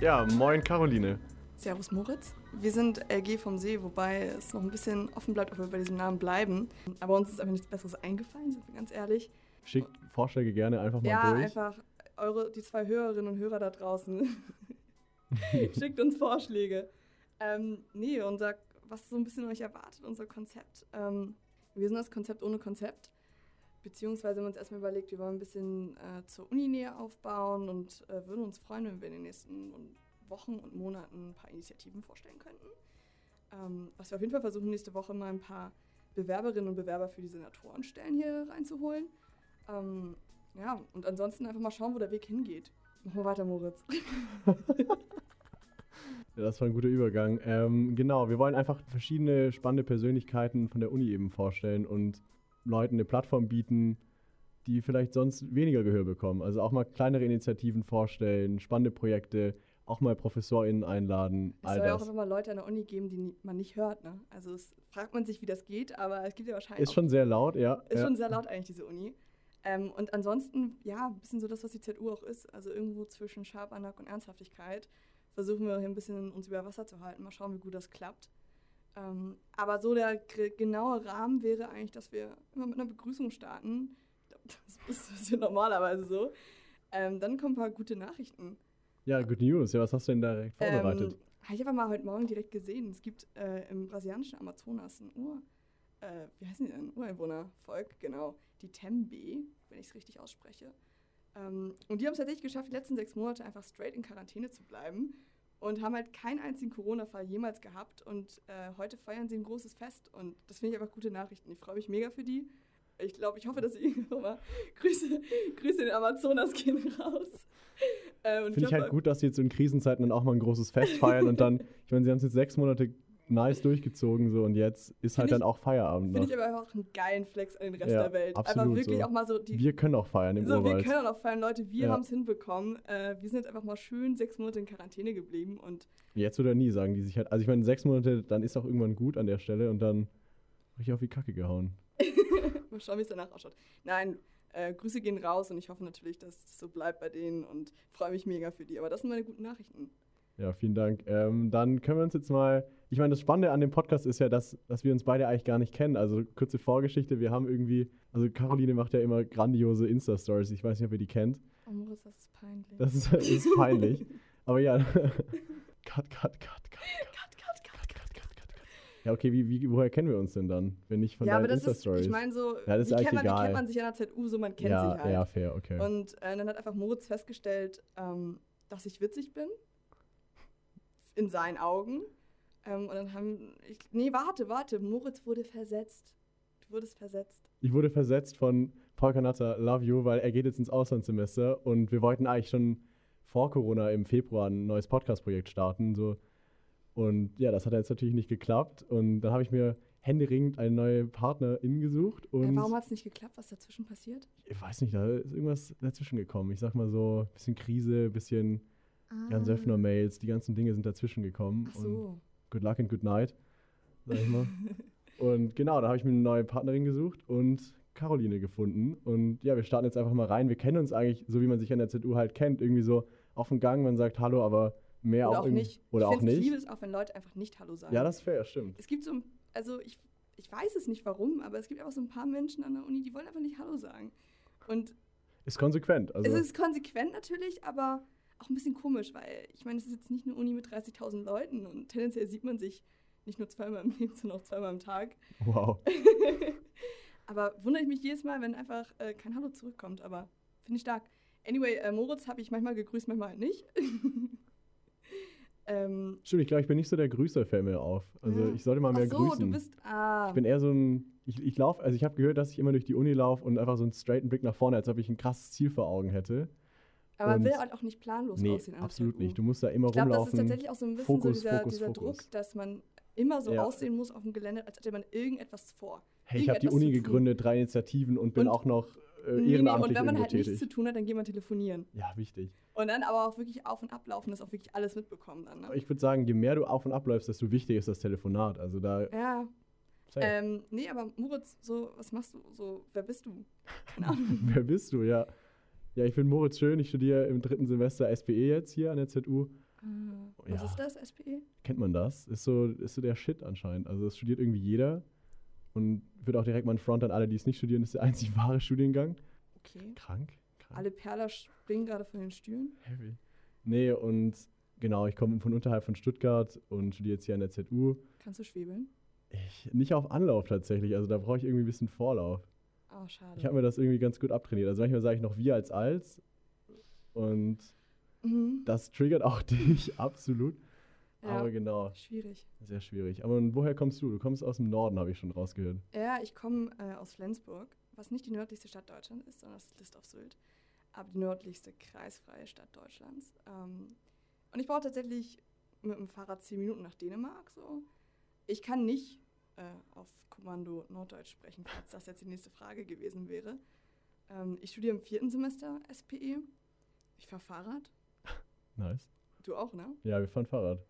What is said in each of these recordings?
Ja, moin Caroline. Servus Moritz. Wir sind LG vom See, wobei es noch ein bisschen offen bleibt, ob wir bei diesem Namen bleiben. Aber uns ist einfach nichts Besseres eingefallen, sind wir ganz ehrlich. Schickt Vorschläge gerne einfach mal ja, durch. einfach eure, die zwei Hörerinnen und Hörer da draußen. Schickt uns Vorschläge. Ähm, nee, unser, was so ein bisschen euch erwartet, unser Konzept. Ähm, wir sind das Konzept ohne Konzept. Beziehungsweise haben wir uns erstmal überlegt, wir wollen ein bisschen äh, zur Uni näher aufbauen und äh, würden uns freuen, wenn wir in den nächsten Wochen und Monaten ein paar Initiativen vorstellen könnten. Ähm, was wir auf jeden Fall versuchen, nächste Woche mal ein paar Bewerberinnen und Bewerber für die Senatorenstellen hier reinzuholen. Ähm, ja, und ansonsten einfach mal schauen, wo der Weg hingeht. Machen wir weiter, Moritz. Ja, das war ein guter Übergang. Ähm, genau, wir wollen einfach verschiedene spannende Persönlichkeiten von der Uni eben vorstellen und Leuten eine Plattform bieten, die vielleicht sonst weniger Gehör bekommen. Also auch mal kleinere Initiativen vorstellen, spannende Projekte, auch mal ProfessorInnen einladen. Es soll ja auch immer mal Leute an der Uni geben, die man nicht hört. Ne? Also es fragt man sich, wie das geht, aber es gibt ja wahrscheinlich. Ist schon sehr laut, ja. Ist ja. schon sehr laut eigentlich, diese Uni. Ähm, und ansonsten, ja, ein bisschen so das, was die ZU auch ist. Also irgendwo zwischen Schabernack und Ernsthaftigkeit versuchen wir hier ein bisschen uns über Wasser zu halten. Mal schauen, wie gut das klappt. Ähm, aber so der genaue Rahmen wäre eigentlich, dass wir immer mit einer Begrüßung starten. Das ist ja normalerweise so. Ähm, dann kommen ein paar gute Nachrichten. Ja, Good News. Ja, was hast du denn da direkt vorbereitet? Ähm, habe ich einfach mal heute Morgen direkt gesehen. Es gibt äh, im brasilianischen Amazonas ein Ur, äh, wie heißen die denn? Ureinwohnervolk, genau. Die Tembe, wenn ich es richtig ausspreche. Ähm, und die haben es tatsächlich geschafft, die letzten sechs Monate einfach straight in Quarantäne zu bleiben und haben halt keinen einzigen Corona-Fall jemals gehabt. Und äh, heute feiern sie ein großes Fest und das finde ich einfach gute Nachrichten. Ich freue mich mega für die. Ich glaube, ich hoffe, dass sie mal Grüße, Grüße in den Amazonas gehen raus. Äh, finde ich, ich halt gut, dass sie jetzt in Krisenzeiten dann auch mal ein großes Fest feiern und dann, ich meine, sie haben es jetzt sechs Monate nice durchgezogen so und jetzt ist halt ich, dann auch Feierabend. Finde ich aber einfach einen geilen Flex an den Rest ja, der Welt. Absolut einfach wirklich so. auch mal so die. Wir können auch feiern im so, Urwald. Wir können auch feiern, Leute. Wir ja. haben es hinbekommen. Äh, wir sind jetzt einfach mal schön sechs Monate in Quarantäne geblieben und. Jetzt oder nie sagen die sich halt. Also ich meine sechs Monate, dann ist auch irgendwann gut an der Stelle und dann ich auf die Kacke gehauen. mal schauen, wie es danach ausschaut. Nein. Äh, Grüße gehen raus und ich hoffe natürlich, dass es so bleibt bei denen und freue mich mega für die. Aber das sind meine guten Nachrichten. Ja, vielen Dank. Ähm, dann können wir uns jetzt mal. Ich meine, das Spannende an dem Podcast ist ja, dass, dass wir uns beide eigentlich gar nicht kennen. Also kurze Vorgeschichte. Wir haben irgendwie. Also Caroline macht ja immer grandiose Insta-Stories. Ich weiß nicht, ob ihr die kennt. Oh, Moritz, das ist peinlich. Das ist, das ist peinlich. Aber ja. cut, cut, cut, cut. Ja, okay, wie, wie, woher kennen wir uns denn dann, wenn nicht von ja, deinen Insta-Stories? Ich meine so, ja, das ist wie, kennt man, egal. wie kennt man sich an der ZU, so man kennt ja, sich halt. Ja, fair, okay. Und äh, dann hat einfach Moritz festgestellt, ähm, dass ich witzig bin in seinen Augen. Ähm, und dann haben. Ich, nee, warte, warte. Moritz wurde versetzt. Du wurdest versetzt. Ich wurde versetzt von Paul Kanatta, Love You, weil er geht jetzt ins Auslandssemester und wir wollten eigentlich schon vor Corona im Februar ein neues Podcast-Projekt starten. So. Und ja, das hat jetzt natürlich nicht geklappt. Und dann habe ich mir händeringend eine neue Partnerin gesucht. Und ja, warum hat es nicht geklappt? Was dazwischen passiert? Ich weiß nicht, da ist irgendwas dazwischen gekommen. Ich sag mal so, ein bisschen Krise, ein bisschen ah. Jan Söffner-Mails, die ganzen Dinge sind dazwischen gekommen. Ach so. Good luck and good night, sag ich mal. und genau, da habe ich mir eine neue Partnerin gesucht und Caroline gefunden. Und ja, wir starten jetzt einfach mal rein. Wir kennen uns eigentlich, so wie man sich an der ZU halt kennt, irgendwie so auf dem Gang, man sagt Hallo, aber mehr oder auch, auch nicht. Oder ich auch nicht. Ich liebe es auch, wenn Leute einfach nicht Hallo sagen. Ja, das ist fair, stimmt. Es gibt so, also ich, ich weiß es nicht warum, aber es gibt auch so ein paar Menschen an der Uni, die wollen einfach nicht Hallo sagen. Und ist konsequent. Also es ist konsequent natürlich, aber auch ein bisschen komisch, weil ich meine, es ist jetzt nicht eine Uni mit 30.000 Leuten und tendenziell sieht man sich nicht nur zweimal im Leben, sondern auch zweimal am Tag. Wow. aber wundere ich mich jedes Mal, wenn einfach äh, kein Hallo zurückkommt, aber finde ich stark. Anyway, äh, Moritz habe ich manchmal gegrüßt, manchmal halt nicht. ähm, Stimmt, ich glaube, ich bin nicht so der Grüßer-Fan mehr auf. Also ja. ich sollte mal mehr Ach so, grüßen. du bist, ah. Ich bin eher so ein, ich, ich laufe, also ich habe gehört, dass ich immer durch die Uni laufe und einfach so einen straighten Blick nach vorne, als ob ich ein krasses Ziel vor Augen hätte. Aber man will halt auch nicht planlos nee, aussehen. absolut nicht. Du musst da immer ich glaub, rumlaufen. Ich glaube, das ist tatsächlich auch so ein bisschen Fokus, so dieser, Fokus, dieser Fokus. Druck, dass man immer so Ja. aussehen muss auf dem Gelände, als hätte man irgendetwas vor. Hey, ich habe die Uni gegründet, drei Initiativen und bin Und- auch noch äh, Nee, nee, ehrenamtlich und wenn man halt nichts tätig. zu tun hat, dann geht man telefonieren. Ja, wichtig. Und dann aber auch wirklich auf- und ablaufen, dass auch wirklich alles mitbekommen dann. Ne? Ich würde sagen, je mehr du auf und abläufst, desto wichtiger ist das Telefonat. Also da. Ja. Ähm, nee, aber Moritz, so, was machst du? So, wer bist du? Keine Ahnung. Wer bist du? Ja. Ja, ich finde Moritz schön. Ich studiere im dritten Semester SPE jetzt hier an der ZU. Ah, Was Ja. ist das? SPE? Kennt man das? Ist so, ist so der Shit anscheinend. Also das studiert irgendwie jeder und wird auch direkt mal ein Front an alle, die es nicht studieren. Das ist der einzig wahre Studiengang. Okay. Krank? Krank. Alle Perler springen gerade von den Stühlen. Heavy. Nee, und genau, ich komme von unterhalb von Stuttgart und studiere jetzt hier an der ZU. Kannst du schwebeln? Ich, nicht auf Anlauf tatsächlich, also da brauche ich irgendwie ein bisschen Vorlauf. Oh, schade. Ich habe mir das irgendwie ganz gut abtrainiert. Also manchmal sage ich noch wir als als und mhm. das triggert auch dich absolut. Ja. Aber genau, Schwierig. sehr schwierig. Aber woher kommst du? Du kommst aus dem Norden, habe ich schon rausgehört. Ja, ich komme äh, aus Flensburg, was nicht die nördlichste Stadt Deutschlands ist, sondern das ist List auf Sylt. Aber die nördlichste kreisfreie Stadt Deutschlands. Ähm, und ich brauche tatsächlich mit dem Fahrrad zehn Minuten nach Dänemark. So. Ich kann nicht äh, auf Kommando Norddeutsch sprechen, falls das jetzt die nächste Frage gewesen wäre. Ähm, ich studiere im vierten Semester SPE. Ich fahre Fahrrad. Nice. Du auch, ne? Ja, wir fahren Fahrrad.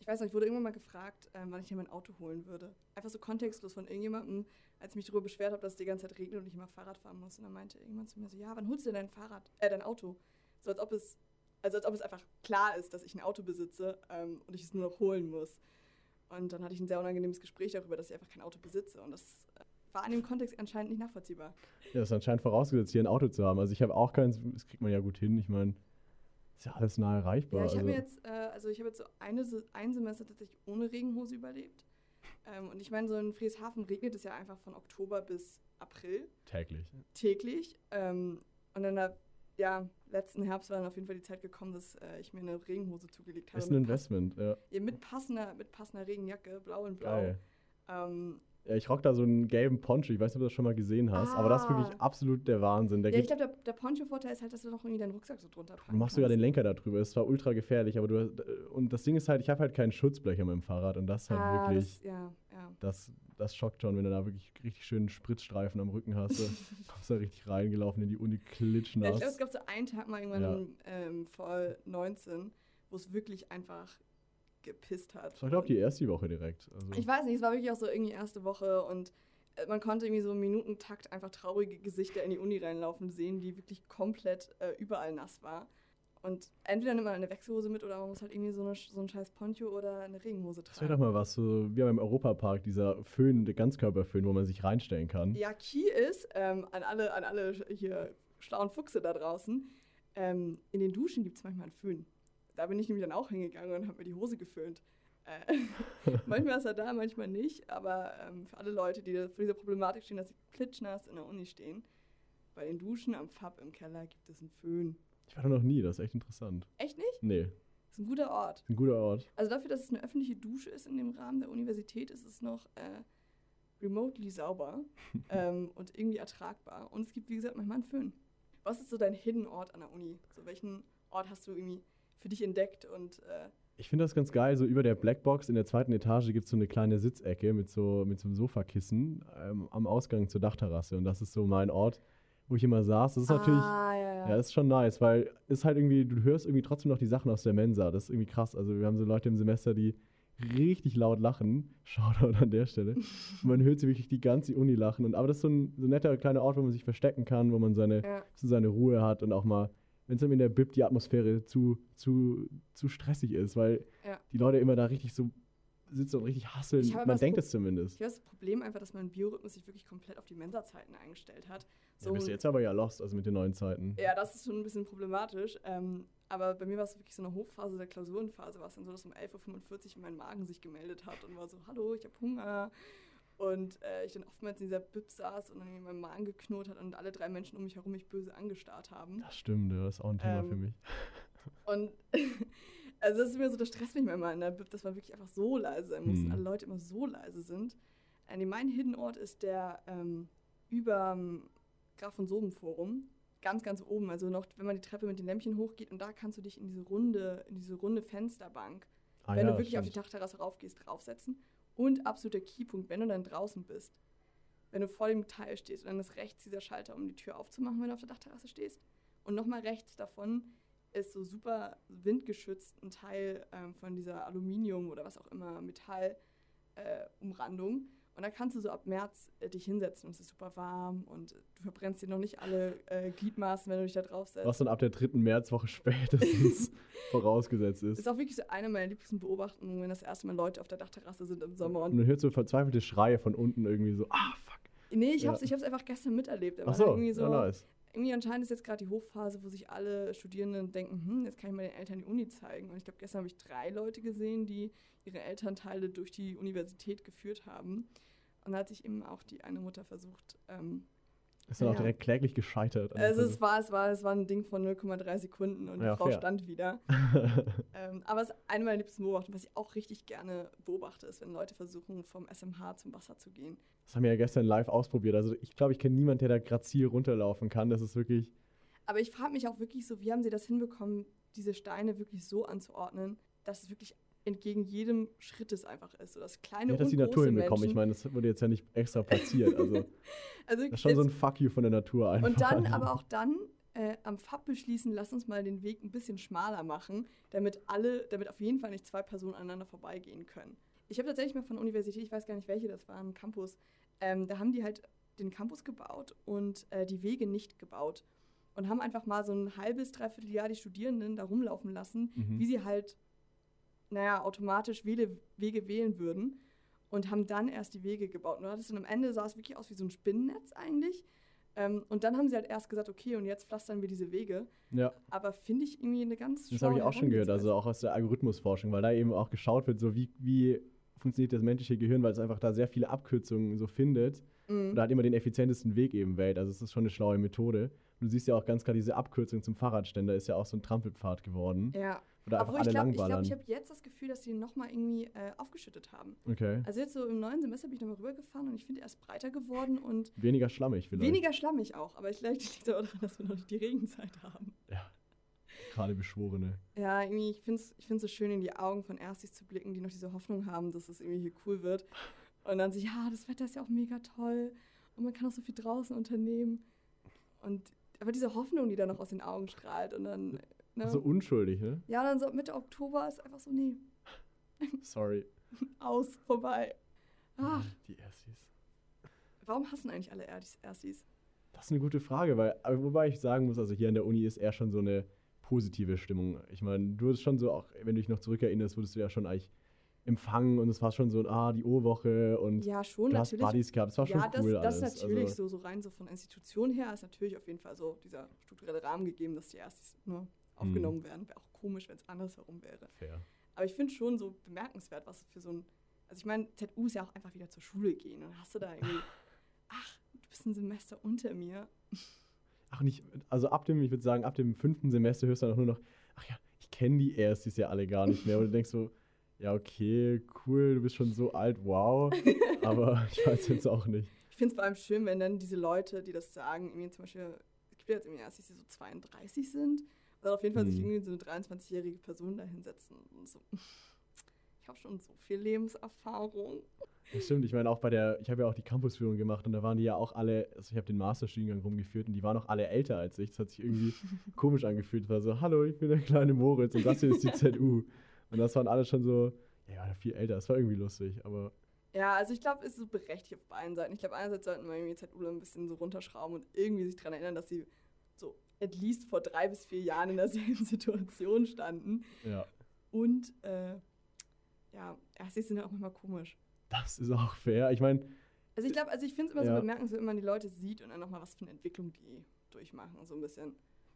Ich weiß noch, ich wurde irgendwann mal gefragt, ähm, wann ich mir mein Auto holen würde. Einfach so kontextlos von irgendjemandem, als ich mich darüber beschwert habe, dass es die ganze Zeit regnet und ich immer Fahrrad fahren muss. Und dann meinte irgendjemand zu mir so, ja, wann holst du denn dein Fahrrad, äh, dein Auto? So als ob es, also als ob es einfach klar ist, dass ich ein Auto besitze ähm, und ich es nur noch holen muss. Und dann hatte ich ein sehr unangenehmes Gespräch darüber, dass ich einfach kein Auto besitze. Und das äh, war in dem Kontext anscheinend nicht nachvollziehbar. Ja, das ist anscheinend vorausgesetzt, hier ein Auto zu haben. Also ich habe auch keins, das kriegt man ja gut hin. Ich meine, ist ja alles nah erreichbar. Ja, ich habe also, mir jetzt, äh, also ich habe jetzt so eine, ein Semester tatsächlich ohne Regenhose überlebt. Ähm, und ich meine, so in Friedrichshafen regnet es ja einfach von Oktober bis April täglich. täglich. Ähm, und in der ja, letzten Herbst war dann auf jeden Fall die Zeit gekommen, dass äh, ich mir eine Regenhose zugelegt habe. Ist ein Investment, ja. Ja, mit passender, mit passender Regenjacke, blau und blau. Ähm, Ja, ich rock da so einen gelben Poncho. Ich weiß nicht, ob du das schon mal gesehen hast, aber das ist wirklich Ah. absolut der Wahnsinn. Der ja, ich glaube, der, der Poncho-Vorteil ist halt, dass du noch irgendwie deinen Rucksack so drunter packen du machst sogar den. Lenker da drüber. Ist zwar ultra gefährlich, aber du hast, und das Ding ist halt, ich habe halt keinen Schutzblech an meinem Fahrrad und das halt ah, wirklich, das, ja, ja. das, das schockt schon, wenn du da wirklich richtig schönen Spritzstreifen am Rücken hast. Du kommst da richtig reingelaufen in die Uni Ja, ich klitschnass. glaube, es gab so einen Tag mal irgendwann Ja. ähm, vor 19, wo es wirklich einfach gepisst hat. das war, glaube ich, die erste Woche direkt. Also, Ich weiß nicht, es war wirklich auch so irgendwie erste Woche und äh, man konnte irgendwie so im Minutentakt einfach traurige Gesichter in die Uni reinlaufen sehen, die wirklich komplett äh, überall nass war. Und entweder nimmt man eine Wechselhose mit oder man muss halt irgendwie so, eine, so ein scheiß Poncho oder eine Regenhose das wäre tragen. doch mal was, so wie beim Europapark, dieser Föhn, der Ganzkörperföhn, wo man sich reinstellen kann. Ja, Key ist, ähm, an, alle, an alle hier schlauen Fuchse da draußen, ähm, in den Duschen gibt es manchmal einen Föhn. Da bin ich nämlich dann auch hingegangen und habe mir die Hose geföhnt. Äh, manchmal ist er da, manchmal nicht, aber ähm, für alle Leute, die vor dieser Problematik stehen, dass sie klitschnass in der Uni stehen, bei den Duschen am Fab im Keller gibt es einen Föhn. Ich war da noch nie, das ist echt interessant. Echt nicht? Nee, Das ist ein guter Ort. ein guter Ort. Also dafür, dass es eine öffentliche Dusche ist in dem Rahmen der Universität, ist es noch äh, remotely sauber ähm, und irgendwie ertragbar. Und es gibt, wie gesagt, manchmal einen Föhn. Was ist so dein Hidden Ort an der Uni? So welchen Ort hast du irgendwie für dich entdeckt und äh, Ich finde das ganz geil. So über der Blackbox in der zweiten Etage gibt es so eine kleine Sitzecke mit so, mit so einem Sofakissen ähm, am Ausgang zur Dachterrasse. Und das ist so mein Ort, wo ich immer saß. Das ist natürlich, Ah, ja, ja. ja, das ist schon nice, weil es halt irgendwie, du hörst irgendwie trotzdem noch die Sachen aus der Mensa. Das ist irgendwie krass. Also wir haben so Leute im Semester, die richtig laut lachen. Shoutout an der Stelle. Und man hört sie wirklich die ganze Uni lachen. Und, aber das ist so ein, so ein netter kleiner Ort, wo man sich verstecken kann, wo man seine, ja. so seine Ruhe hat und auch mal, wenn es in der Bib die Atmosphäre zu, zu, zu stressig ist, weil Ja. die Leute immer da richtig so sitzen und richtig hasseln. Habe Man denkt Pro- es zumindest. Ich weiß, das Problem einfach, dass mein Biorhythmus sich wirklich komplett auf die Mensa-Zeiten eingestellt hat. Ja, bist du jetzt aber ja lost, also mit den neuen Zeiten. Ja, das ist schon ein bisschen problematisch. Ähm, aber bei mir war es wirklich so eine Hochphase der Klausurenphase, war es dann so, dass um 11.45 Uhr mein Magen sich gemeldet hat und war so, hallo, ich habe Hunger. Und äh, ich dann oftmals in dieser Bib saß und dann in meinem Magen geknurrt hat und alle drei Menschen um mich herum mich böse angestarrt haben. Das stimmt, das ist auch ein Thema Ähm, für mich. Und also das ist mir so, das stresst mich manchmal in der Bib, dass man wirklich einfach so leise sein muss und Hm. alle Leute immer so leise sind. Äh, mein Hidden Ort ist der ähm, über Graf von Soben Forum. Ganz, ganz oben. Also noch, wenn man die Treppe mit den Lämpchen hochgeht und da kannst du dich in diese runde, in diese runde Fensterbank, Ah, wenn ja, du wirklich auf die stimmt. Dachterrasse raufgehst, draufsetzen. Und absoluter Keypunkt, wenn du dann draußen bist. Wenn du vor dem Teil stehst und dann ist rechts dieser Schalter, um die Tür aufzumachen, wenn du auf der Dachterrasse stehst. Und nochmal rechts davon ist so super windgeschützt ein Teil ähm, von dieser Aluminium oder was auch immer Metall äh. Und da kannst du so ab März äh, dich hinsetzen und es ist super warm und du verbrennst dir noch nicht alle äh, Gliedmaßen, wenn du dich da drauf setzt. Was dann ab der dritten Märzwoche spätestens vorausgesetzt ist. Das ist auch wirklich so eine meiner liebsten Beobachtungen, wenn das erste Mal Leute auf der Dachterrasse sind im Sommer. Und man hört so verzweifelte Schreie von unten irgendwie so, ah, fuck. Nee, ich Ja. hab's, ich hab's einfach gestern miterlebt. Da Ach so, irgendwie so ja, nice. Irgendwie anscheinend ist jetzt gerade die Hochphase, wo sich alle Studierenden denken, hm, jetzt kann ich mal den Eltern die Uni zeigen. Und ich glaube, gestern habe ich drei Leute gesehen, die ihre Elternteile durch die Universität geführt haben. Und da hat sich eben auch die eine Mutter versucht. Ähm, Ist dann auch Ja. direkt kläglich gescheitert. der also es war, es, war, es war ein Ding von 0,3 Sekunden und Ja, die Frau fair. stand wieder. ähm, aber es ist eine meiner liebsten Beobachtungen, was ich auch richtig gerne beobachte, ist, wenn Leute versuchen, vom SMH zum Wasser zu gehen. Das haben wir ja gestern live ausprobiert. Also ich glaube, ich kenne niemanden, der da grazil runterlaufen kann. Das ist wirklich. Aber ich frage mich auch wirklich so, wie haben sie das hinbekommen, diese Steine wirklich so anzuordnen, dass es wirklich entgegen jedem Schrittes einfach ist. So dass kleine Ja, dass die Natur hinbekommen. Ich meine, das wurde jetzt ja nicht extra platziert. Also also das ist schon so ein Fuck you von der Natur einfach. Und dann, aber auch dann äh, am FAB beschließen, lass uns mal den Weg ein bisschen schmaler machen, damit alle, damit auf jeden Fall nicht zwei Personen aneinander vorbeigehen können. Ich habe tatsächlich mal von der Universität, ich weiß gar nicht welche, das war ein Campus, ähm, da haben die halt den Campus gebaut und äh, die Wege nicht gebaut. Und haben einfach mal so ein halbes, dreiviertel Jahr die Studierenden da rumlaufen lassen, Mhm. wie sie halt, naja, automatisch Wege, Wege wählen würden und haben dann erst die Wege gebaut. Und hattest dann am Ende sah es wirklich aus wie so ein Spinnennetz eigentlich. Ähm, und dann haben sie halt erst gesagt, okay, und jetzt pflastern wir diese Wege. Ja, Aber finde ich irgendwie eine ganz das habe ich auch schon gehört. Also auch aus der Algorithmusforschung, weil da eben auch geschaut wird, so wie, wie funktioniert das menschliche Gehirn, weil es einfach da sehr viele Abkürzungen so findet Mhm. und halt immer den effizientesten Weg eben wählt. Also es ist schon eine schlaue Methode. Und du siehst ja auch ganz klar, diese Abkürzung zum Fahrradständer ist ja auch so ein Trampelpfad geworden, Ja, einfach obwohl ich glaube, ich, glaub, ich habe jetzt das Gefühl, dass die nochmal irgendwie äh, aufgeschüttet haben. okay. Also jetzt so im neuen Semester bin ich nochmal rübergefahren und ich finde, er ist breiter geworden und Weniger schlammig vielleicht. weniger schlammig auch. Aber vielleicht liegt es auch daran, dass wir noch nicht die Regenzeit haben. Ja. Gerade Beschworene. Ja, irgendwie, ich finde es ich find's so schön, in die Augen von Erstis zu blicken, die noch diese Hoffnung haben, dass es irgendwie hier cool wird. Und dann so, ja, das Wetter ist ja auch mega toll und man kann auch so viel draußen unternehmen. Und aber diese Hoffnung, die da noch aus den Augen strahlt und dann, ne? So unschuldig, ne? ja, dann so Mitte Oktober ist einfach so, nee, Sorry. aus, vorbei. Ach, Die Erstis. warum hassen eigentlich alle Erstis? Das ist eine gute Frage, weil, aber wobei ich sagen muss, also hier an der Uni ist eher schon so eine positive Stimmung. Ich meine, du hast schon so, auch wenn du dich noch zurückerinnerst, wurdest du ja schon eigentlich empfangen und es war schon so, ah, die O-Woche und Ja, schon, du hast natürlich. Buddies gehabt. Es war schon ja, das, cool das alles. ist natürlich also, so, so rein so von Institution her ist natürlich auf jeden Fall so dieser strukturelle Rahmen gegeben, dass die Erstis nur aufgenommen werden. Wäre auch komisch, wenn es andersherum wäre. Fair. Aber ich finde schon so bemerkenswert, was für so ein. Also ich meine, ZU ist ja auch einfach wieder zur Schule gehen. Und hast du da irgendwie, ach, du bist ein Semester unter mir. Ach, nicht, also ab dem, ich würde sagen, ab dem fünften Semester hörst du dann auch nur noch, ach ja, ich kenne die Erstis ja alle gar nicht mehr. Und du denkst so, ja, okay, cool, du bist schon so alt, wow. Aber ich weiß jetzt auch nicht. Ich finde es vor allem schön, wenn dann diese Leute, die das sagen, irgendwie zum Beispiel, es gibt ja jetzt irgendwie Erstis, die so 32 sind. Oder auf jeden Fall sich Hm. irgendwie so eine 23-jährige Person da hinsetzen. Und so. Ich habe schon so viel Lebenserfahrung. Das stimmt, ich meine auch bei der, ich habe ja auch die Campusführung gemacht und da waren die ja auch alle, also ich habe den Masterstudiengang rumgeführt und die waren auch alle älter als ich. Das hat sich irgendwie komisch angefühlt. Es war so, hallo, ich bin der kleine Moritz und das hier ist die ZU. Und das waren alle schon so, ja, viel älter. Das war irgendwie lustig, aber Ja, also ich glaube, es ist so berechtigt auf beiden Seiten. Ich glaube, einerseits sollten wir irgendwie ZU ein bisschen so runterschrauben und irgendwie sich daran erinnern, dass sie so at least vor drei bis vier Jahren in derselben Situation standen. ja, Und äh, ja, Erstis sind ja auch manchmal komisch. das ist auch fair. Ich meine, Also ich glaube, also ich finde es immer Ja. so bemerkenswert, wenn man die Leute sieht und dann nochmal was für eine Entwicklung die durchmachen, so ein bisschen.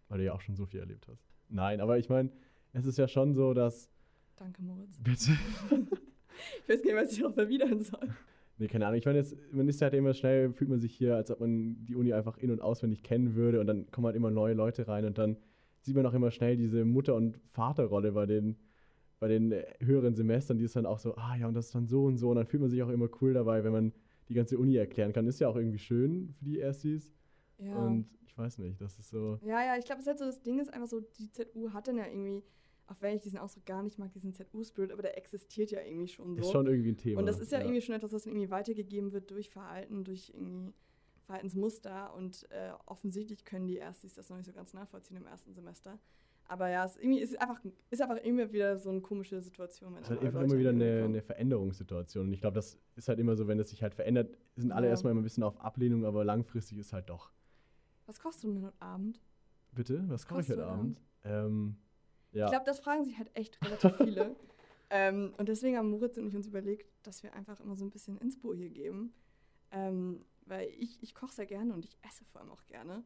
weil du ja auch schon so viel erlebt hast. Nein, aber ich meine, es ist ja schon so, dass, Danke, Moritz. bitte, Ich weiß nicht, was ich darauf erwidern soll. Nee, keine Ahnung. Ich meine, jetzt, man ist halt immer schnell, fühlt man sich hier, als ob man die Uni einfach in- und auswendig kennen würde und dann kommen halt immer neue Leute rein und dann sieht man auch immer schnell diese Mutter- und Vaterrolle bei den, bei den äh, höheren Semestern, die ist dann auch so, ah ja, und das ist dann so und so und dann fühlt man sich auch immer cool dabei, wenn man die ganze Uni erklären kann. Ist ja auch irgendwie schön für die Erstis Ja. und ich weiß nicht, das ist so, Ja, ja, ich glaube, es ist halt so, das Ding ist einfach so, die ZU hat dann ja irgendwie, auch wenn ich diesen Ausdruck gar nicht mag, diesen ZU-Spirit, aber der existiert ja irgendwie schon so. ist schon irgendwie ein Thema. und das ist ja, irgendwie schon etwas, was irgendwie weitergegeben wird durch Verhalten, durch irgendwie Verhaltensmuster und äh, offensichtlich können die Erstis das noch nicht so ganz nachvollziehen im ersten Semester. Aber ja, es ist, irgendwie, ist, einfach, ist einfach immer wieder so eine komische Situation. Wenn es ist halt einfach immer wieder eine, eine, Veränderungssituation. Und ich glaube, das ist halt immer so, wenn es sich halt verändert, sind alle ja. erstmal immer ein bisschen auf Ablehnung, aber langfristig ist halt doch. Was kochst du denn heute Abend? Bitte? Was, Was koche ich heute Abend? Ähm, ja. Ich glaube, das fragen sich halt echt relativ viele. ähm, und deswegen haben Moritz und ich uns überlegt, dass wir einfach immer so ein bisschen Inspo hier geben. Ähm, weil ich, ich koche sehr gerne und ich esse vor allem auch gerne.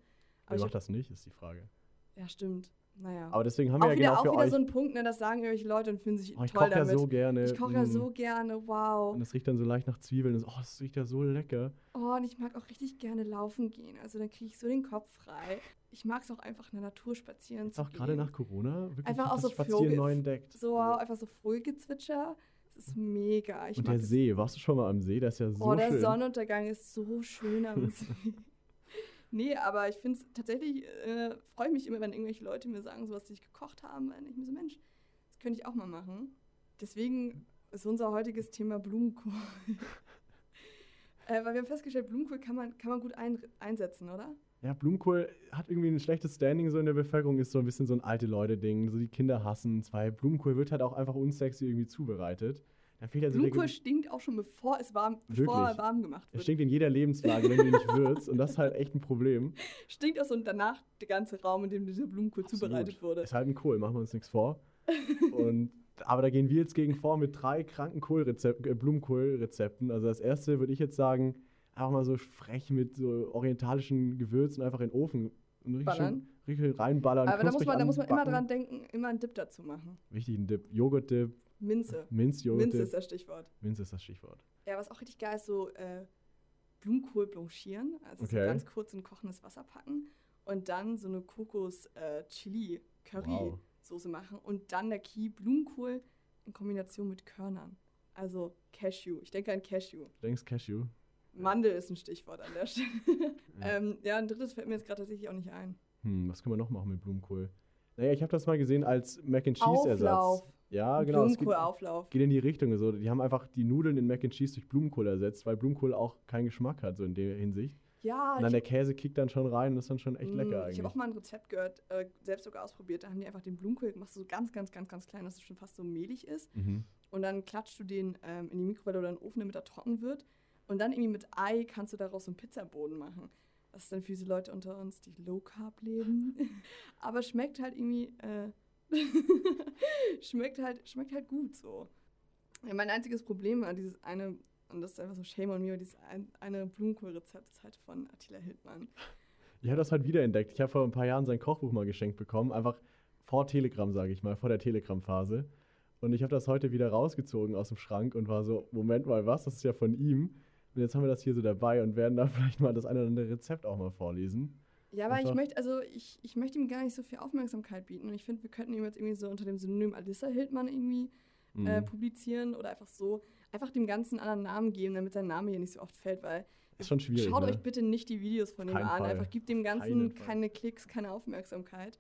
Aber Wer macht das nicht, ist die Frage. Ja, stimmt. Naja. Aber deswegen haben wir auch ja wieder, genau auch wieder so ein Punkt, ne, das sagen irgendwelche Leute und fühlen sich oh, ich toll damit. Ich koche ja so gerne. Ich koche ja mm. so gerne, wow. Und es riecht dann so leicht nach Zwiebeln. Und so, oh, das riecht ja so lecker. Oh, und ich mag auch richtig gerne laufen gehen. Also dann kriege ich so den Kopf frei. Ich mag es auch einfach in der Natur spazieren Jetzt auch gerade nach Corona wirklich einfach auch so Spazieren neu entdeckt. So einfach so Vogelgezwitscher. Das ist mega. Ich und der See, warst du schon mal am See? Das ist ja so schön. Oh, der. Sonnenuntergang ist so schön am See. Nee, aber ich finde es tatsächlich, äh, freue mich immer, wenn irgendwelche Leute mir sagen, so was sie gekocht haben. Und ich mir so, Mensch, das könnte ich auch mal machen. Deswegen ist unser heutiges Thema Blumenkohl. äh, weil wir haben festgestellt, Blumenkohl kann man, kann man gut ein, einsetzen, oder? Ja, Blumenkohl hat irgendwie ein schlechtes Standing so in der Bevölkerung, ist so ein bisschen so ein alte Leute-Ding. So die Kinder hassen es, weil Blumenkohl wird halt auch einfach unsexy irgendwie zubereitet. Also Blumenkohl stinkt auch schon, bevor es warm, bevor er warm gemacht wird. Es stinkt in jeder Lebenslage, wenn du ihn nicht würzt. Und das ist halt echt ein Problem. Stinkt auch so und danach der ganze Raum, in dem dieser Blumenkohl Absolut. zubereitet wurde. Ist halt ein Kohl, machen wir uns nichts vor. und, aber da gehen wir jetzt gegen vor mit drei kranken Kohlrezept, äh, Blumenkohlrezepten. Also das erste würde ich jetzt sagen, einfach mal so frech mit so orientalischen Gewürzen einfach in den Ofen richtig, richtig reinballern. Aber da muss, man, da muss man immer dran denken, immer einen Dip dazu machen. Wichtig, einen Dip. Joghurt-Dip, Minze. Minzjoghurt. Minze ist das Stichwort. Minze ist das Stichwort. Ja, was auch richtig geil ist, so äh, Blumenkohl blanchieren. Also okay. so ganz kurz in kochendes Wasser packen und dann so eine Kokos-Chili-Curry-Soße äh, wow. machen und dann der Key Blumenkohl in Kombination mit Körnern. Also Cashew. Ich denke an Cashew. Du denkst Cashew? Mandel ist ein Stichwort an der Stelle. ja. ähm, ja, ein drittes fällt mir jetzt gerade tatsächlich auch nicht ein. Hm, was können wir noch machen mit Blumenkohl? Naja, ich habe das mal gesehen als Mac and Cheese Ersatz. Ja, genau. Blumenkohlauflauf. Geht in die Richtung. So. Die haben einfach die Nudeln in Mac and Cheese durch Blumenkohl ersetzt, weil Blumenkohl auch keinen Geschmack hat, so in der Hinsicht. Ja. Und dann der Käse kickt dann schon rein und ist dann schon echt mh, lecker eigentlich. Ich habe auch mal ein Rezept gehört, äh, selbst sogar ausprobiert. Da haben die einfach den Blumenkohl gemacht, so ganz, ganz, ganz, ganz klein, dass es schon fast so mehlig ist. Mhm. Und dann klatschst du den ähm, in die Mikrowelle oder in den Ofen, damit er trocken wird. Und dann irgendwie mit Ei kannst du daraus so einen Pizzaboden machen. Das ist dann für diese Leute unter uns, die Low Carb leben. Aber schmeckt halt irgendwie. Äh, schmeckt, halt, schmeckt halt gut so. Ja, mein einziges Problem war dieses eine, und das ist einfach so Shame on me, dieses ein, eine Blumenkohlrezept ist halt von Attila Hildmann. Ich habe das halt wiederentdeckt. Ich habe vor ein paar Jahren sein Kochbuch mal geschenkt bekommen, einfach vor Telegram, sage ich mal, vor der Telegram-Phase. Und ich habe das heute wieder rausgezogen aus dem Schrank und war so, Moment mal, was? Das ist ja von ihm. Und jetzt haben wir das hier so dabei und werden da vielleicht mal das eine oder andere Rezept auch mal vorlesen. Ja, aber ich möchte, also ich, ich möchte ihm gar nicht so viel Aufmerksamkeit bieten. Und ich finde, wir könnten ihm jetzt irgendwie so unter dem Synonym Alissa Hildmann irgendwie äh, mhm. äh, publizieren oder einfach so, einfach dem Ganzen einen anderen Namen geben, damit sein Name hier nicht so oft fällt, weil ist schon schwierig. Schaut ne? euch bitte nicht die Videos von ihm an. Fall. Einfach gibt dem Ganzen keine, keine Klicks, keine Aufmerksamkeit.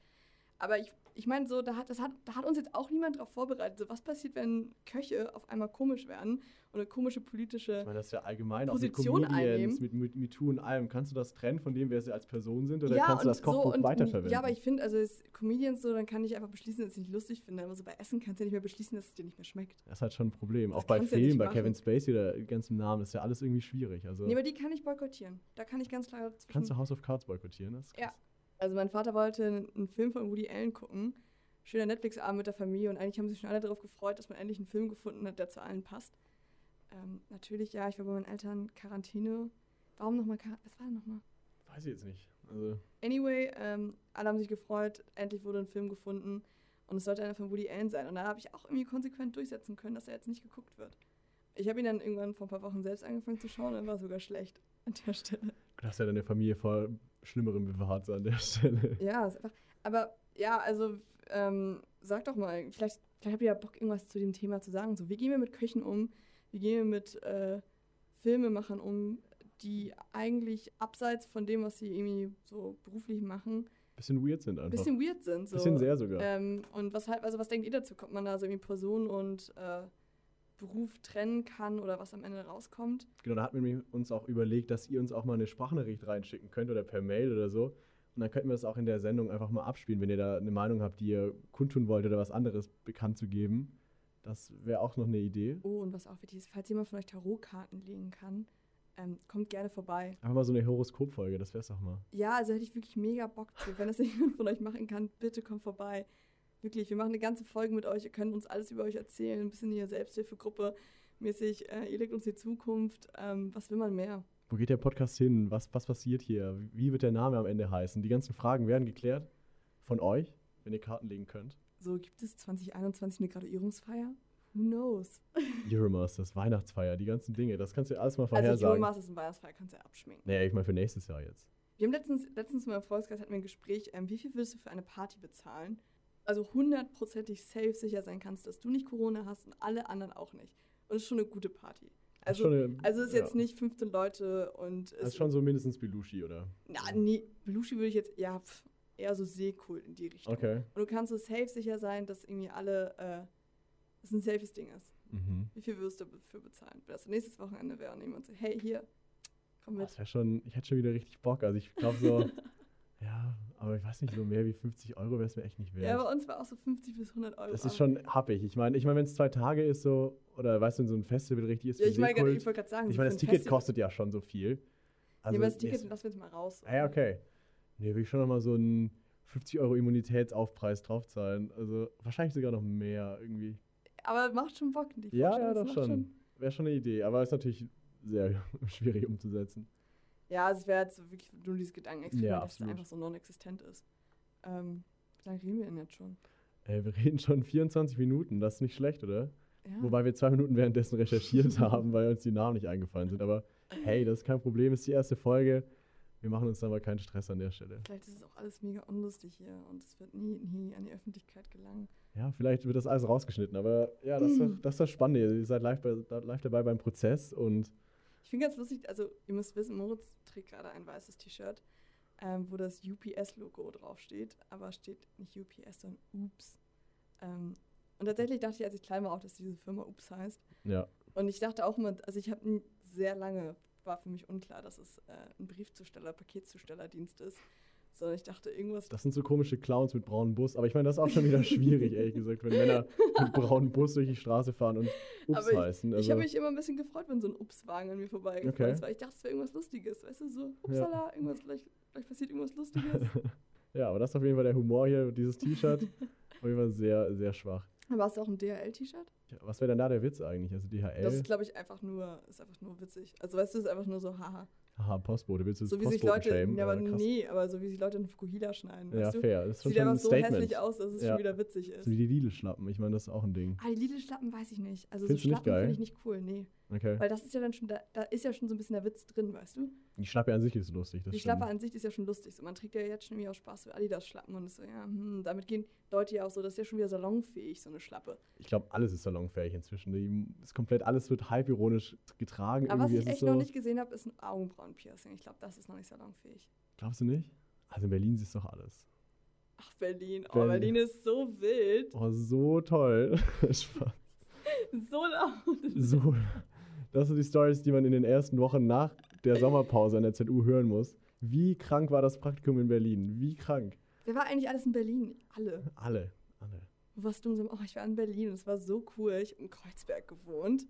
Aber ich, ich meine, so, da hat, das hat, da hat uns jetzt auch niemand darauf vorbereitet. So, was passiert, wenn Köche auf einmal komisch werden eine komische politische Ich meine, das ist ja allgemein Position auch mit Comedians, mit, mit MeToo und allem. Kannst du das trennen von dem, wer sie als Person sind, oder ja, kannst du das Kochbuch so, weiterverwenden? Ja, aber ich finde, also als Comedians so, dann kann ich einfach beschließen, dass ich es nicht lustig finde. Aber so bei Essen kannst du ja nicht mehr beschließen, dass es dir nicht mehr schmeckt. Das ist halt schon ein Problem. Das auch bei Filmen, ja bei Kevin Spacey oder ganzen Namen, ist ja alles irgendwie schwierig. Also nee, aber die kann ich boykottieren. Da kann ich ganz klar Kannst du House of Cards boykottieren? ja. Also mein Vater wollte einen Film von Woody Allen gucken schöner Netflix-Abend mit der Familie und eigentlich haben sich schon alle darauf gefreut, dass man endlich einen Film gefunden hat, der zu allen passt. Ähm, natürlich, ja, ich war bei meinen Eltern Quarantäne. Warum nochmal Quarantäne? Was war denn nochmal? Weiß ich jetzt nicht. Also anyway, ähm, alle haben sich gefreut, endlich wurde ein Film gefunden und es sollte einer von Woody Allen sein. Und da habe ich auch irgendwie konsequent durchsetzen können, dass er jetzt nicht geguckt wird. Ich habe ihn dann irgendwann vor ein paar Wochen selbst angefangen zu schauen und war sogar schlecht an der Stelle. Du hast ja deine Familie vor Schlimmerem bewahrt so an der Stelle. Ja, ist einfach. Aber ja, also ähm, sag doch mal, vielleicht, vielleicht habt ihr ja Bock, irgendwas zu dem Thema zu sagen. So, wie gehen wir mit Köchen um? Wie gehen wir mit äh, Filmemachern um, die eigentlich abseits von dem, was sie irgendwie so beruflich machen, bisschen weird sind einfach. Bisschen weird sind. So. Bisschen sehr sogar. Ähm, und was halt, also was denkt ihr dazu? Kommt man da so irgendwie Person und äh, Beruf trennen kann oder was am Ende rauskommt? Genau, da hatten wir uns auch überlegt, dass ihr uns auch mal eine Sprachnachricht reinschicken könnt oder per Mail oder so Und dann könnten wir das auch in der Sendung einfach mal abspielen, wenn ihr da eine Meinung habt, die ihr kundtun wollt oder was anderes bekannt zu geben. Das wäre auch noch eine Idee. Oh, und was auch wichtig ist, falls jemand von euch Tarotkarten legen kann, ähm, kommt gerne vorbei. Einfach mal so eine Horoskopfolge, das wär's doch mal. Ja, also hätte ich wirklich mega Bock zu. Wenn das jemand von euch machen kann, bitte kommt vorbei. Wirklich, wir machen eine ganze Folge mit euch. Ihr könnt uns alles über euch erzählen. Ein bisschen hier Selbsthilfegruppe mäßig. Äh, ihr legt uns die Zukunft. Ähm, was will man mehr? Wo geht der Podcast hin? Was, was passiert hier? Wie wird der Name am Ende heißen? Die ganzen Fragen werden geklärt von euch, wenn ihr Karten legen könnt. So, gibt es 2021 eine Graduierungsfeier? Who knows? Euromasters, Weihnachtsfeier, die ganzen Dinge, das kannst du alles mal Also vorhersagen. Euromasters und Weihnachtsfeier kannst du ja abschminken. naja, ich meine für nächstes Jahr jetzt. Wir haben letztens, letztens mal im Volksgeist hatten wir ein Gespräch, ähm, wie viel würdest du für eine Party bezahlen? Also hundertprozentig safe sicher sein kannst, dass du nicht Corona hast und alle anderen auch nicht. Und es ist schon eine gute Party. Das Also, eine- also es ist jetzt ja. nicht 15 Leute und Das es ist schon so mindestens Belushi, oder? Na, nee, Belushi würde ich jetzt, ja, pf, eher so Seekult in die Richtung. Okay. Und du kannst so safe sicher sein, dass irgendwie alle, äh, dass ein safes Ding ist. Mhm. Wie viel wirst du dafür bezahlen? Wenn das nächstes Wochenende wäre und jemand so, hey, hier, komm mit. Das wäre schon, ich hätte schon wieder richtig Bock. Also ich glaube so, ja, aber ich weiß nicht, so mehr wie 50 Euro wäre es mir echt nicht wert. Ja, bei uns war auch so 50 bis 100 Euro. das ist schon happig. Ich meine, ich mein, wenn es zwei Tage ist so, oder weißt du, wenn so ein Festival richtig ist Ja, ich meine, ich wollte gerade sagen, ich meine, das Ticket Festival. kostet ja schon so viel. ja, Also, aber das Ticket, lassen wir jetzt mal raus. Ah ja, okay. Nee, will ich schon nochmal so einen 50 Euro Immunitätsaufpreis draufzahlen. Also wahrscheinlich sogar noch mehr irgendwie. Aber macht schon Bock, die Ja, ja, doch macht schon. Wäre schon eine Idee, aber ist natürlich sehr schwierig umzusetzen. Ja, es wäre jetzt wirklich nur dieses Gedankenexperiment, Ja, dass es einfach so non-existent ist. Ähm, wie lange reden wir denn jetzt schon? Ey, wir reden schon 24 Minuten, das ist nicht schlecht, oder? Ja. Wobei wir zwei Minuten währenddessen recherchiert haben, weil uns die Namen nicht eingefallen sind. Aber hey, das ist kein Problem, ist die erste Folge. Wir machen uns mal keinen Stress an der Stelle. Vielleicht ist es auch alles mega unlustig hier und es wird nie, nie an die Öffentlichkeit gelangen. Ja, vielleicht wird das alles rausgeschnitten, aber ja, das ist, doch, das ist das Spannende. Ihr seid live, bei, live dabei beim Prozess und Ich finde ganz lustig, also ihr müsst wissen, Moritz trägt gerade ein weißes T-Shirt, ähm, wo das UPS-Logo draufsteht, aber steht nicht UPS, sondern Oops. Ähm, und tatsächlich dachte ich, als ich klein war, auch, dass diese Firma Oops heißt. ja, Und ich dachte auch immer, also ich habe sehr lange, war für mich unklar, dass es äh, ein Briefzusteller, Paketzustellerdienst ist. Sondern ich dachte, irgendwas das sind so komische Clowns mit braunem Bus. Aber ich meine, das ist auch schon wieder schwierig, ehrlich gesagt, wenn Männer mit braunem Bus durch die Straße fahren und Ups Aber ich- heißen. Ich Also, habe mich immer ein bisschen gefreut, wenn so ein Ups-Wagen an mir vorbeigefahren Okay. ist, weil ich dachte, es wäre irgendwas Lustiges. Weißt du, so, upsala, irgendwas, vielleicht, vielleicht passiert irgendwas Lustiges. ja, aber das ist auf jeden Fall der Humor hier, dieses T-Shirt. auf jeden Fall sehr, sehr schwach. Aber hast du auch ein DHL-T-Shirt? Ja, was wäre denn da der Witz eigentlich? Also DHL, Das ist, glaube ich, einfach nur, ist einfach nur witzig. Also weißt du, ist einfach nur so, haha. Haha, Postbote, willst du So wie sich Postboten Leute, shamen? ja, aber nee, aber so wie sich Leute in Fukuhila schneiden, Ja, weißt fair. Das Sieht ein einfach so Statement. hässlich aus, dass es Ja. schon wieder witzig ist. So wie die Lidl-Schlappen. Ich meine, das ist auch ein Ding. Ah, die Lidl-Schlappen weiß ich nicht. Also Findest so Schlappen finde ich nicht cool, nee. Okay. Weil das ist ja dann schon, da, da ist ja schon so ein bisschen der Witz drin, weißt du? Die Schlappe an sich ist lustig. Die stimmt. Schlappe an sich ist ja schon lustig. So, man trägt ja jetzt schon irgendwie auch Spaß für Adidas-Schlappen und so, ja, hm, damit gehen Leute ja auch so, das ist ja schon wieder salonfähig, so eine Schlappe. Ich glaube, alles ist salonfähig inzwischen. Die, ist komplett, alles wird halbironisch getragen. Aber was Irgendwie ich ist es echt so, noch nicht gesehen habe, ist ein Augenbrauenpiercing. Ich glaube, das ist noch nicht salonfähig. Glaubst du nicht? Also in Berlin siehst du doch alles. Ach, Berlin. Oh, Berlin. Berlin ist so wild. Oh, so toll. Spaß. So laut. So. Das sind die Stories, die man in den ersten Wochen nach der Sommerpause an der ZU hören muss. Wie krank war das Praktikum in Berlin? Wie krank? Wer war eigentlich alles in Berlin? Alle. Alle. Alle. Wo warst du? so Oh, ich war in Berlin es war so cool. Ich habe in Kreuzberg gewohnt.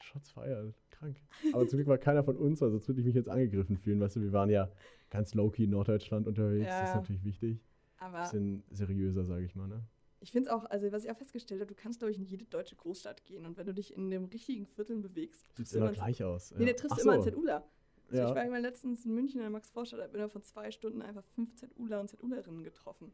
Shots feiern. Krank. Aber zum Glück war keiner von uns, also sonst würde ich mich jetzt angegriffen fühlen. Weißt du, wir waren ja ganz low-key in Norddeutschland unterwegs. Das ist Ja. natürlich wichtig. Aber Bisschen seriöser, sage ich mal, ne? Ich finde es auch, also was ich auch festgestellt habe, du kannst, glaube ich, in jede deutsche Großstadt gehen. Und wenn du dich in dem richtigen Vierteln bewegst, Sieht du immer gleich aus. Nee, ja. der triffst du immer einen so. ZUler. Also Ja. Ich war einmal letztens in München in der Max-Vorstadt, habe innerhalb von zwei Stunden einfach fünf ZUler und ZUlerinnen getroffen.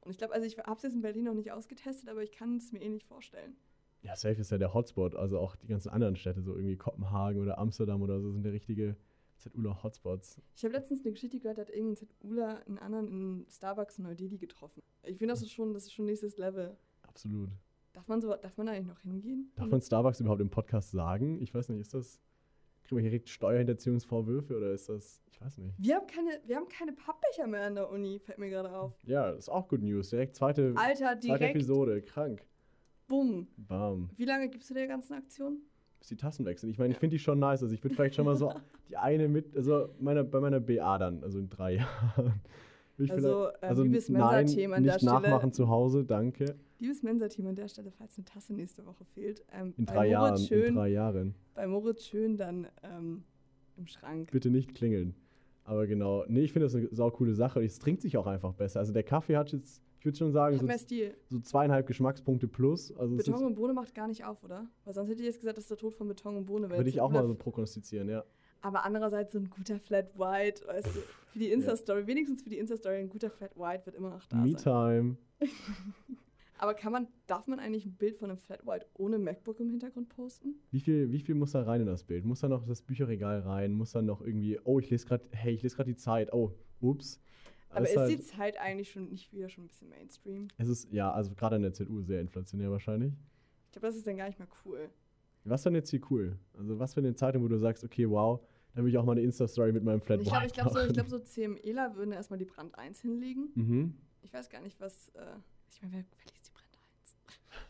Und ich glaube, also ich habe es jetzt in Berlin noch nicht ausgetestet, aber ich kann es mir eh nicht vorstellen. Ja, Safe ist ja der Hotspot. Also auch die ganzen anderen Städte, so irgendwie Kopenhagen oder Amsterdam oder so, sind ja richtige ZUler Hotspots. Ich habe letztens eine Geschichte gehört, da hat irgendein ZUler einen anderen in Starbucks in Neu-Delhi getroffen. Ich finde, das ist schon, das ist schon nächstes Level. Absolut. Darf man, so, darf man da eigentlich noch hingehen? Darf man Starbucks überhaupt im Podcast sagen? Ich weiß nicht, ist das. Kriegen wir hier direkt Steuerhinterziehungsvorwürfe oder ist das. Ich weiß nicht. Wir haben, keine, wir haben keine Pappbecher mehr an der Uni, fällt mir gerade auf. Ja, das ist auch Good News. Direkt zweite, Alter, zweite direkt, Episode. Krank. bumm. Bam. Wie lange gibst du der ganzen Aktion? Bis die Tassen wechseln. Ich meine, ich finde die schon nice. Also ich würde vielleicht schon mal so die eine mit, also meine, bei meiner BA dann, also in drei Jahren, Ich Also, vielleicht- äh, also liebes Mensa-Team an der Stelle. nachmachen zu Hause, danke. Liebes Mensa-Team an der Stelle, falls eine Tasse nächste Woche fehlt. Ähm, In drei Jahren, Moritz in schön, drei Jahren. Bei Moritz schön dann ähm, im Schrank. Bitte nicht klingeln. Aber genau, nee, ich finde das eine saukoole Sache. Es trinkt sich auch einfach besser. Also der Kaffee hat jetzt, ich würde schon sagen, so, so zweieinhalb Geschmackspunkte plus. Also Beton und Bohne macht gar nicht auf, oder? Weil sonst hätte ich jetzt gesagt, das ist der Tod von Beton und Bohne. wäre würde ich auch mal so prognostizieren, ja. Aber andererseits so ein guter Flat White, weißt du, für die Insta-Story, wenigstens für die Insta-Story, ein guter Flat White wird immer noch da sein. Me-Time. Aber kann man, darf man eigentlich ein Bild von einem Flat White ohne MacBook im Hintergrund posten? Wie viel, wie viel muss da rein in das Bild? Muss da noch das Bücherregal rein? Muss da noch irgendwie, oh, ich lese gerade, hey, ich lese gerade die Zeit. Oh, ups. Aber ist halt- die Zeit eigentlich schon nicht wieder schon ein bisschen Mainstream? Es ist, ja, also gerade in der ZU sehr inflationär wahrscheinlich. Ich glaube, das ist dann gar nicht mehr cool. Was denn jetzt hier cool? Also was für eine Zeitung, wo du sagst, okay, wow, da will ich auch mal eine Insta-Story mit meinem Flat ich glaube, ich glaube so, ich glaub, so CMEler würden erstmal die Brand 1 hinlegen. Mhm. Ich weiß gar nicht, was. Äh, ich meine, wer, wer liest die Brand 1?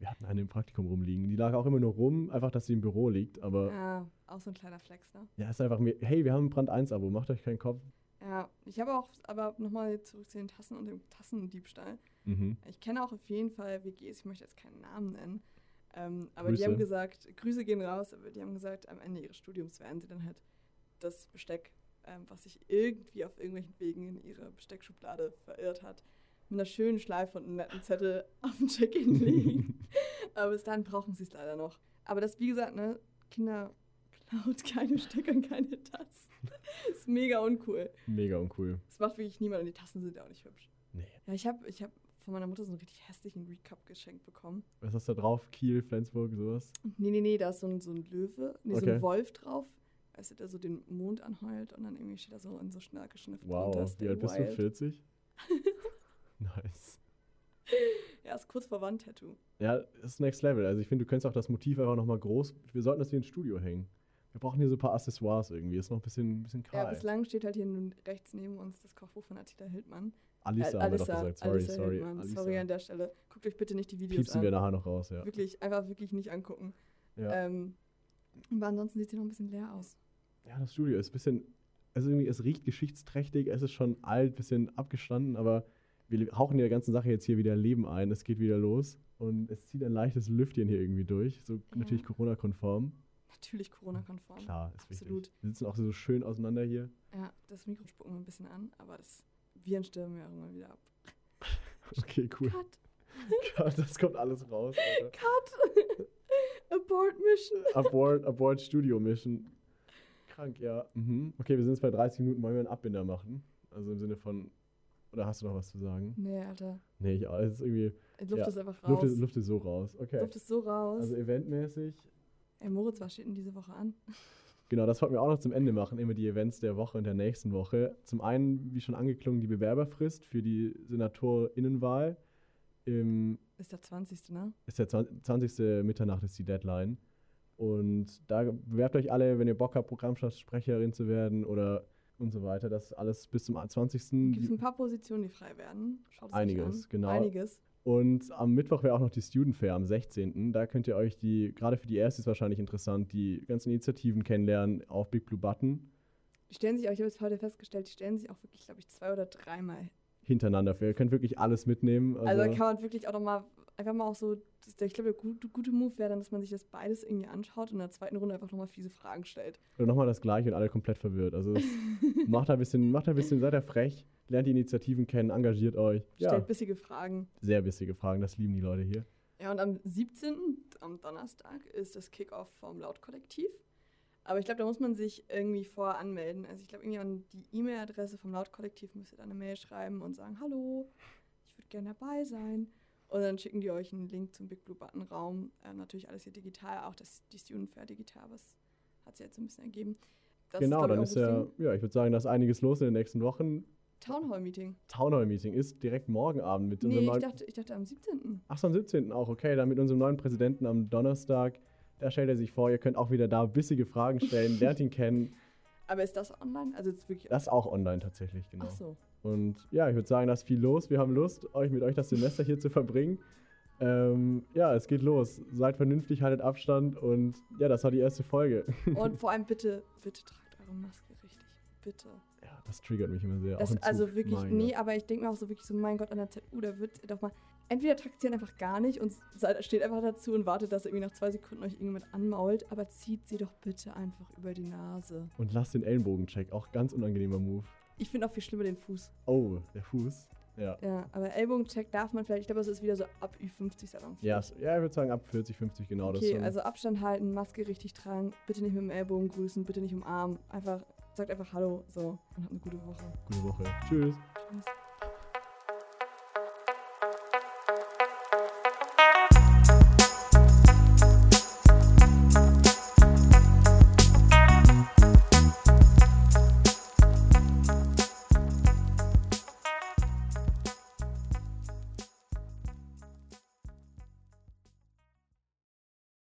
Wir hatten eine im Praktikum rumliegen. Die lag auch immer nur rum, einfach, dass sie im Büro liegt. Aber ja, Ja, auch so ein kleiner Flex, ne? ist einfach mir, hey, wir haben ein Brand 1-Abo, macht euch keinen Kopf. Ja, ich habe auch, aber nochmal zurück zu den Tassen und dem Tassendiebstahl. Mhm. Ich kenne auch auf jeden Fall WGs, ich möchte jetzt keinen Namen nennen. Ähm, aber Grüße. die haben gesagt, Grüße gehen raus, aber die haben gesagt, am Ende ihres Studiums werden sie dann halt das Besteck, ähm, was sich irgendwie auf irgendwelchen Wegen in ihre Besteckschublade verirrt hat, mit einer schönen Schleife und einem netten Zettel auf den Check-in legen. aber bis dahin brauchen sie es leider noch. Aber das, wie gesagt, ne, Kinder klaut keine Stecker und keine Tassen. ist mega uncool. Mega uncool. Das macht wirklich niemand und die Tassen sind auch nicht hübsch. Nee. Ja, ich habe ich hab von meiner Mutter so einen richtig hässlichen Recap geschenkt bekommen. Was hast du da drauf? Kiel, Flensburg, sowas? Nee, nee, nee, da ist so ein, so ein Löwe, nee, so Okay. ein Wolf drauf. Weißt du, der so den Mond anheult und dann irgendwie steht da so in so stark geschnifft Wow, wie alt bist du? wild. 40? nice. Ja, ist kurz vor Wandtattoo. Ja, das ist Next Level. Also ich finde, du könntest auch das Motiv einfach nochmal groß. Wir sollten das hier ins Studio hängen. Wir brauchen hier so ein paar Accessoires irgendwie. Ist noch ein bisschen, ein bisschen Ja, kahl. bislang steht halt hier nun rechts neben uns das Kochbuch von Attila Hildmann. Alisa Äh, haben wir doch gesagt. Sorry, Alissa sorry. Hildmann. Alisa. Sorry an der Stelle. Guckt euch bitte nicht die Videos Piepsen an. wir nachher noch raus, ja. Wirklich, einfach wirklich nicht angucken. Ja. Ähm, aber ansonsten sieht sie noch ein bisschen leer aus. ja, das Studio ist ein bisschen. Also irgendwie, es riecht geschichtsträchtig, es ist schon alt, bisschen abgestanden, aber wir hauchen der ganzen Sache jetzt hier wieder Leben ein. Es geht wieder los und es zieht ein leichtes Lüftchen hier irgendwie durch. So natürlich Corona-konform. Natürlich Corona-konform. Klar, ist Absolut. wichtig. Wir sitzen auch so schön auseinander hier. Ja, das Mikro spucken wir ein bisschen an, aber das Viren stirben wir irgendwann wieder ab. Okay, cool. Cut! Gott, das kommt alles raus. Alter. Cut! Abort Mission! Abort, Abort Studio Mission. Krank, ja. Mhm. Okay, wir sind jetzt bei 30 Minuten. Wollen wir einen Abbinder machen? Also im Sinne von. Oder hast du noch was zu sagen? Nee, Alter. Nee, ich, es ist irgendwie. Luft Ja, ist einfach raus. Luft ist, Luft ist so raus. Okay. Luft ist so raus. Also eventmäßig. Ey, Moritz, was steht denn diese Woche an? Genau, das wollten wir auch noch zum Ende machen. Immer die Events der Woche und der nächsten Woche. Zum einen, wie schon angeklungen, die Bewerberfrist für die SenatorInnenwahl. Im Ist der 20. ne? ist der 20. Mitternacht ist die Deadline. Und da bewerbt euch alle, wenn ihr Bock habt, Programmsprecherin zu werden oder und so weiter. Das ist alles bis zum 20. Gibt es ein paar Positionen, die frei werden? Schaut es Einiges, genau. Einiges. Und am Mittwoch wäre auch noch die Student Fair am 16. Da könnt ihr euch die, gerade für die Erstes wahrscheinlich interessant, die ganzen Initiativen kennenlernen auf Big Blue Button Die stellen sich auch, ich habe jetzt heute festgestellt, die stellen sich auch wirklich, glaube ich, zwei oder dreimal. hintereinander. Ihr könnt wirklich alles mitnehmen. Also, Also, da kann man wirklich auch nochmal, einfach mal auch so, ich glaube, der gute, gute Move wäre dann, dass man sich das beides irgendwie anschaut und in der zweiten Runde einfach nochmal fiese Fragen stellt. oder nochmal das gleiche und alle komplett verwirrt. Also macht ein bisschen, macht ein bisschen, seid ihr frech, lernt die Initiativen kennen, engagiert euch. Ja, Stellt bissige Fragen. sehr bissige Fragen, das lieben die Leute hier. Ja, und am 17., am Donnerstag, ist das Kickoff vom Lautkollektiv. Aber ich glaube, da muss man sich irgendwie vorher anmelden. Also ich glaube, irgendwie an die E-Mail-Adresse vom Lautkollektiv müsst ihr dann eine Mail schreiben und sagen, hallo, ich würde gerne dabei sein. Und dann schicken die euch einen Link zum Big Blue Button Raum. Ähm, natürlich alles hier digital, auch das, die Student Fair digital, was hat sich jetzt so ein bisschen ergeben. Das genau, ich, dann ist ja, Ding. ja, ich würde sagen, da ist einiges los in den nächsten Wochen. Town Hall Meeting. Townhall-Meeting ist direkt morgen Abend mit Nee, unserem ich neuen. dachte, ich dachte am 17. Ach so, am 17. auch, okay, dann mit unserem neuen Präsidenten am Donnerstag. Da stellt er sich vor, ihr könnt auch wieder da bissige Fragen stellen, lernt ihn kennen. Aber ist das online? Also jetzt wirklich. Das ist auch online tatsächlich, genau. Ach so. Und ja, ich würde sagen, da ist viel los. Wir haben Lust, euch mit euch das Semester hier zu verbringen. Ähm, ja, es geht los. Seid vernünftig, haltet Abstand und ja, das war die erste Folge. Und vor allem bitte, bitte tragt eure Maske richtig. bitte. Ja, das triggert mich immer sehr. Das, also wirklich, Mein nee, Gott. aber ich denke mir auch so wirklich so, mein Gott, an der ZU, da wird doch mal, entweder tragt sie einfach gar nicht und steht einfach dazu und wartet, dass irgendwie nach zwei Sekunden euch irgendjemand anmault, aber zieht sie doch bitte einfach über die Nase. Und lass den Ellenbogencheck, auch ganz unangenehmer Move. Ich finde auch viel schlimmer den Fuß. Oh, der Fuß. Ja. Ja, aber Ellbogencheck darf man vielleicht, ich glaube, es ist wieder so ab Ü50 salonfähig. Ja, ja, ich würde sagen ab 40, 50 genau. das Okay, schon. also Abstand halten, Maske richtig tragen, bitte nicht mit dem Ellbogen grüßen, bitte nicht umarmen. Einfach, sagt einfach Hallo, so und habt eine gute Woche. Gute Woche. Tschüss. Tschüss.